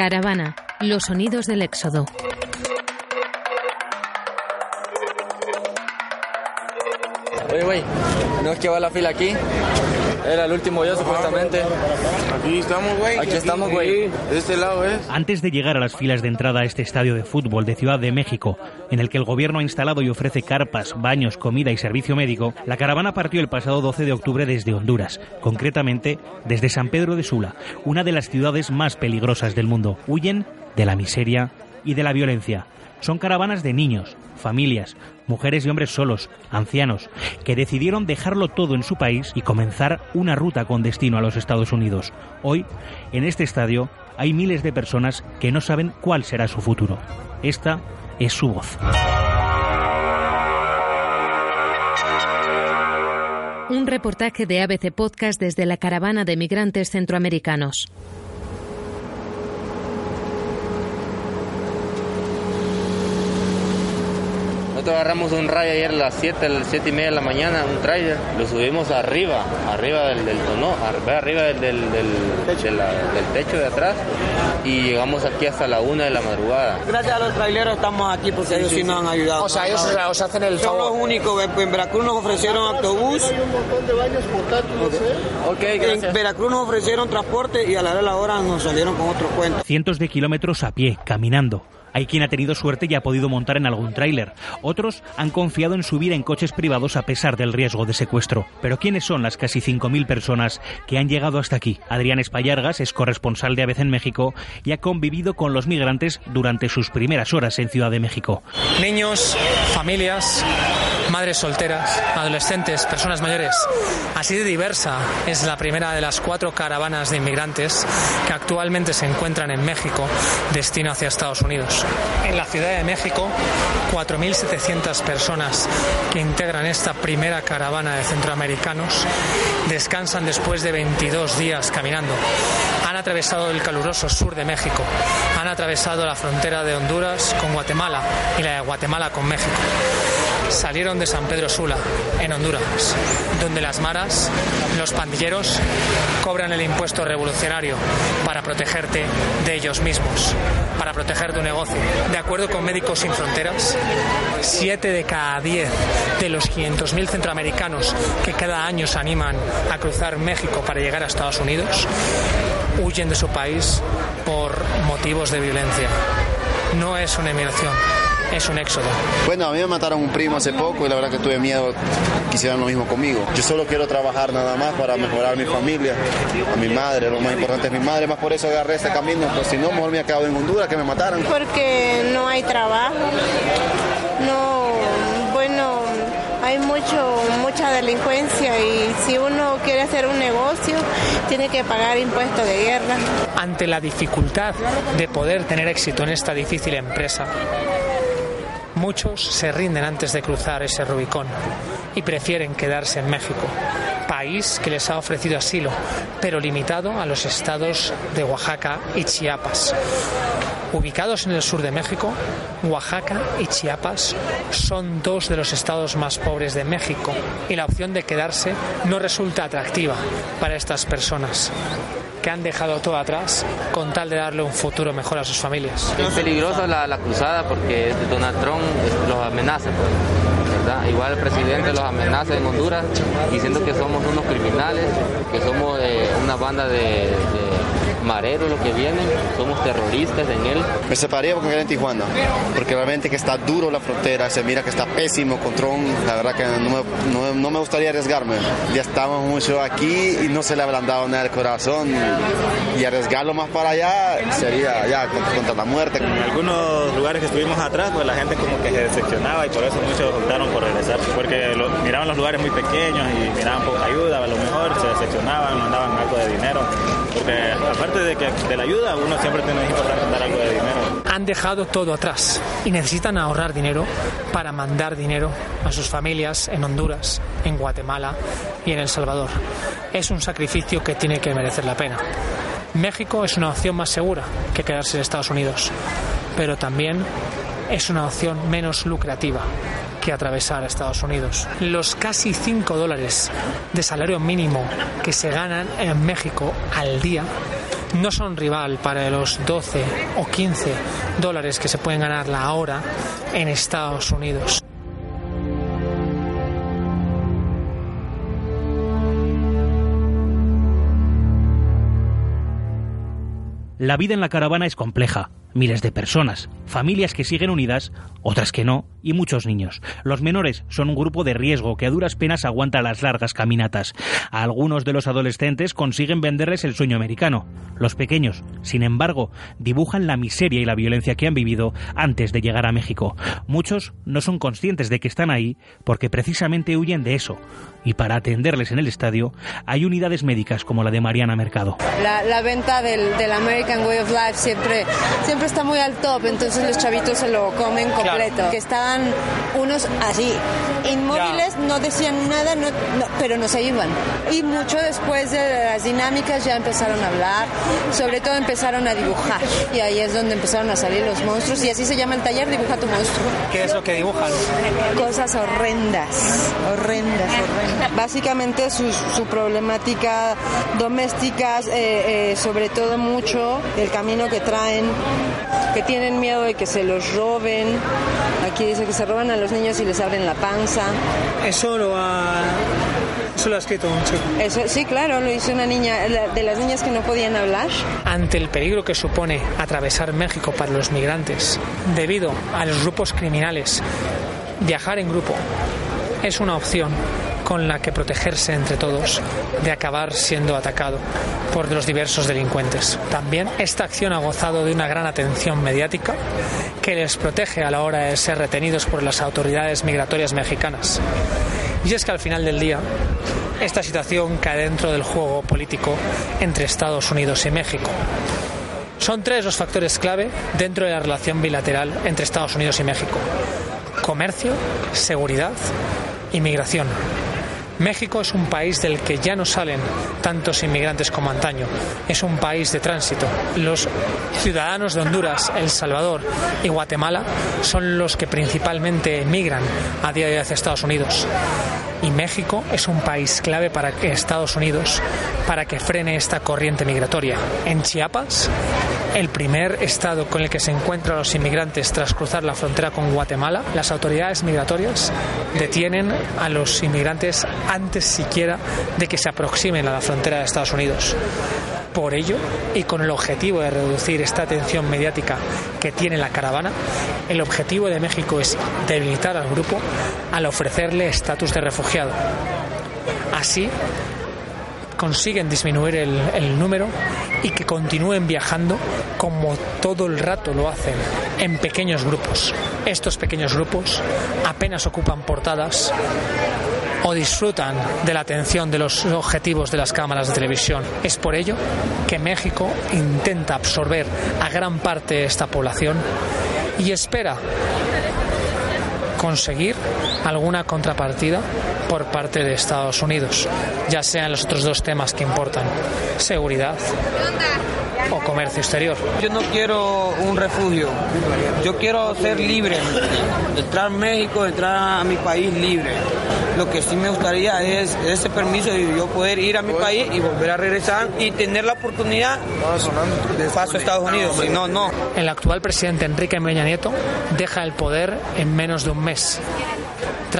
Caravana, los sonidos del éxodo. Oye, güey, ¿no es que va la fila aquí? Era el último día supuestamente. Aquí estamos, güey. Aquí estamos, güey. De este lado es. Antes de llegar a las filas de entrada a este estadio de fútbol de Ciudad de México, en el que el gobierno ha instalado y ofrece carpas, baños, comida y servicio médico, la caravana partió el pasado 12 de octubre desde Honduras, concretamente desde San Pedro de Sula, una de las ciudades más peligrosas del mundo. Huyen de la miseria y de la violencia. Son caravanas de niños, familias, mujeres y hombres solos, ancianos, que decidieron dejarlo todo en su país y comenzar una ruta con destino a los Estados Unidos. Hoy, en este estadio, hay miles de personas que no saben cuál será su futuro. Esta es su voz. Un reportaje de ABC Podcast desde la caravana de migrantes centroamericanos. Nosotros agarramos un rayo ayer a las 7, a las 7 y media de la mañana, un trailer, lo subimos arriba, arriba del, del tono, arriba del, del, del, de la- del techo de atrás y llegamos aquí hasta la 1 de la madrugada. Gracias a los traileros estamos aquí porque ellos sí nos han ayudado. O sea, ellos o sea, os hacen el Son los favor. únicos. En Veracruz nos ofrecieron autobús. Ok, En Veracruz nos ofrecieron transporte y a la hora de la hora nos salieron con otro cuento. Cientos de kilómetros a pie, caminando. Hay quien ha tenido suerte y ha podido montar en algún tráiler. Otros han confiado en subir en coches privados a pesar del riesgo de secuestro. Pero ¿quiénes son las casi 5.000 personas que han llegado hasta aquí? Adrián Espallargas es corresponsal de ABC en México y ha convivido con los migrantes durante sus primeras horas en Ciudad de México. Niños, familias, madres solteras, adolescentes, personas mayores. Así de diversa es la primera de las cuatro caravanas de inmigrantes que actualmente se encuentran en México, destino hacia Estados Unidos. En la Ciudad de México, 4.700 personas que integran esta primera caravana de centroamericanos descansan después de 22 días caminando. Han atravesado el caluroso sur de México, han atravesado la frontera de Honduras con Guatemala y la de Guatemala con México salieron de San Pedro Sula, en Honduras, donde las maras, los pandilleros, cobran el impuesto revolucionario para protegerte de ellos mismos, para proteger tu negocio. De acuerdo con Médicos Sin Fronteras, 7 de cada 10 de los 500.000 centroamericanos que cada año se animan a cruzar México para llegar a Estados Unidos, huyen de su país por motivos de violencia. No es una emigración, es un éxodo. Bueno, a mí me mataron un primo hace poco y la verdad que tuve miedo que hicieran lo mismo conmigo. Yo solo quiero trabajar nada más para mejorar mi familia, a mi madre, lo más importante es mi madre, más por eso agarré este camino, pues si no, mejor me quedado en Honduras que me mataran. Porque no hay trabajo, no, bueno, hay mucho, mucha delincuencia y si uno quiere hacer un negocio, tiene que pagar impuestos de guerra. ante la dificultad de poder tener éxito en esta difícil empresa, muchos se rinden antes de cruzar ese Rubicón y prefieren quedarse en México, país que les ha ofrecido asilo, pero limitado a los estados de Oaxaca y Chiapas. Ubicados en el sur de México, Oaxaca y Chiapas son dos de los estados más pobres de México y la opción de quedarse no resulta atractiva para estas personas que han dejado todo atrás con tal de darle un futuro mejor a sus familias. Es peligrosa la, la cruzada porque Donald Trump eh, los amenaza. ¿verdad? Igual el presidente los amenaza en Honduras diciendo que somos unos criminales, que somos eh, una banda de, de mareros los que vienen, somos terroristas en él. Me separé porque era en Tijuana, porque realmente que está duro la frontera, se mira que está pésimo con Trump, la verdad que no me, no- no me gustaría arriesgarme. Ya estamos mucho aquí y no se le ha ablandado nada el corazón y arriesgarlo más para allá sería ya contra, contra la muerte. En algunos lugares que estuvimos atrás, pues la gente como que se decepcionaba y por eso muchos optaron por regresar, porque lo- miraban los lugares muy pequeños y miraban poca ayuda, a lo mejor se decepcionaban, mandaban algo de dinero, porque aparte de que de la ayuda, uno siempre tiene que dar algo de dinero. Han dejado todo atrás y necesitan ahorrar dinero para mandar dinero a sus familias en Honduras, en Guatemala y en El Salvador. Es un sacrificio que tiene que merecer la pena. México es una opción más segura que quedarse en Estados Unidos, pero también es una opción menos lucrativa que atravesar a Estados Unidos. Los casi 5 dólares de salario mínimo que se ganan en México al día no son rival para los 12 o 15 dólares que se pueden ganar la hora en Estados Unidos. La vida en la caravana es compleja. Miles de personas, familias que siguen unidas, otras que no, y muchos niños. Los menores son un grupo de riesgo que a duras penas aguanta las largas caminatas. A algunos de los adolescentes consiguen venderles el sueño americano. Los pequeños, sin embargo, dibujan la miseria y la violencia que han vivido antes de llegar a México. Muchos no son conscientes de que están ahí porque precisamente huyen de eso. Y para atenderles en el estadio hay unidades médicas como la de Mariana Mercado. La, venta del, del American Way of Life siempre, siempre está muy al top, entonces los chavitos se lo comen completo. Que estaban unos así, inmóviles, no decían nada, no, pero no se iban. Y mucho después de las dinámicas ya empezaron a hablar, sobre todo empezaron a dibujar. Y ahí es donde empezaron a salir los monstruos. Y así se llama el taller, Dibuja tu monstruo. ¿Qué es lo que dibujan? Cosas horrendas, horrendas, horrendas. Básicamente su, su problemática domésticas, eh, eh, sobre todo mucho el camino que traen que tienen miedo de que se los roben. Aquí dice que se roban a los niños y les abren la panza. Eso lo ha, eso lo ha escrito un chico. Eso, sí, claro, lo hizo una niña, de las niñas que no podían hablar. Ante el peligro que supone atravesar México para los migrantes, debido a los grupos criminales, viajar en grupo es una opción con la que protegerse entre todos de acabar siendo atacado por los diversos delincuentes. También esta acción ha gozado de una gran atención mediática que les protege a la hora de ser retenidos por las autoridades migratorias mexicanas. Y es que al final del día, esta situación cae dentro del juego político entre Estados Unidos y México. Son tres los factores clave dentro de la relación bilateral entre Estados Unidos y México. Comercio, seguridad y migración. México es un país del que ya no salen tantos inmigrantes como antaño. Es un país de tránsito. Los ciudadanos de Honduras, El Salvador y Guatemala son los que principalmente emigran a día de hoy hacia Estados Unidos y México es un país clave para Estados Unidos para que frene esta corriente migratoria. En Chiapas, el primer estado con el que se encuentran los inmigrantes tras cruzar la frontera con Guatemala, las autoridades migratorias detienen a los inmigrantes antes siquiera de que se aproximen a la frontera de Estados Unidos. Por ello, y con el objetivo de reducir esta atención mediática que tiene la caravana, el objetivo de México es debilitar al grupo al ofrecerle estatus de refugiado. Así, consiguen disminuir el, número y que continúen viajando como todo el rato lo hacen, en pequeños grupos. Estos pequeños grupos apenas ocupan portadas o disfrutan de la atención de los objetivos de las cámaras de televisión. Es por ello que México intenta absorber a gran parte de esta población y espera conseguir alguna contrapartida por parte de Estados Unidos, ya sean los otros dos temas que importan, seguridad o comercio exterior. Yo no quiero un refugio, yo quiero ser libre, entrar a México, entrar a mi país libre. Lo que sí me gustaría es ese permiso de yo poder ir a mi país y volver a regresar y tener la oportunidad de paso a Estados Unidos. Si no, no. El actual presidente Enrique Peña Nieto deja el poder en menos de un mes.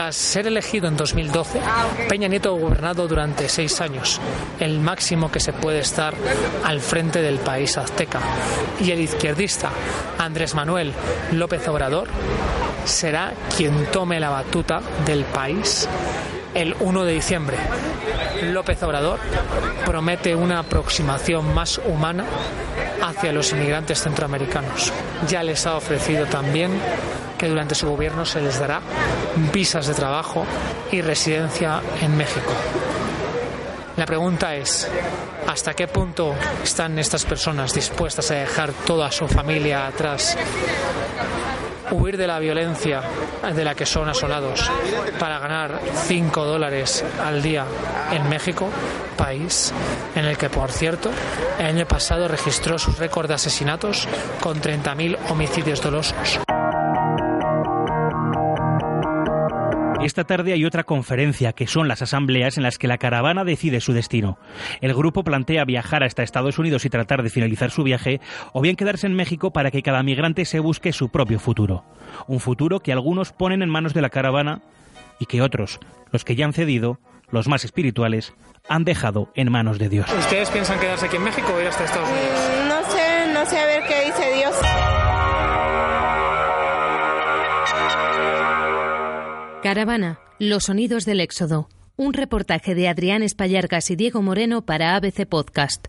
Tras ser elegido en 2012, Peña Nieto ha gobernado durante seis años, el máximo que se puede estar al frente del país azteca. Y el izquierdista Andrés Manuel López Obrador será quien tome la batuta del país el 1 de diciembre. López Obrador promete una aproximación más humana hacia los inmigrantes centroamericanos. Ya les ha ofrecido también que durante su gobierno se les dará visas de trabajo y residencia en México. La pregunta es, ¿hasta qué punto están estas personas dispuestas a dejar toda su familia atrás huir de la violencia de la que son asolados para ganar 5 dólares al día en México, país en el que, por cierto, el año pasado registró su récord de asesinatos con 30.000 homicidios dolosos. Esta tarde hay otra conferencia, que son las asambleas en las que la caravana decide su destino. El grupo plantea viajar hasta Estados Unidos y tratar de finalizar su viaje, o bien quedarse en México para que cada migrante se busque su propio futuro. Un futuro que algunos ponen en manos de la caravana y que otros, los que ya han cedido, los más espirituales, han dejado en manos de Dios. ¿Ustedes piensan quedarse aquí en México o ir hasta Estados Unidos? Mm, no sé, no sé a ver qué dice Dios. Caravana, los sonidos del éxodo. Un reportaje de Adrián Espallargas y Diego Moreno para ABC Podcast.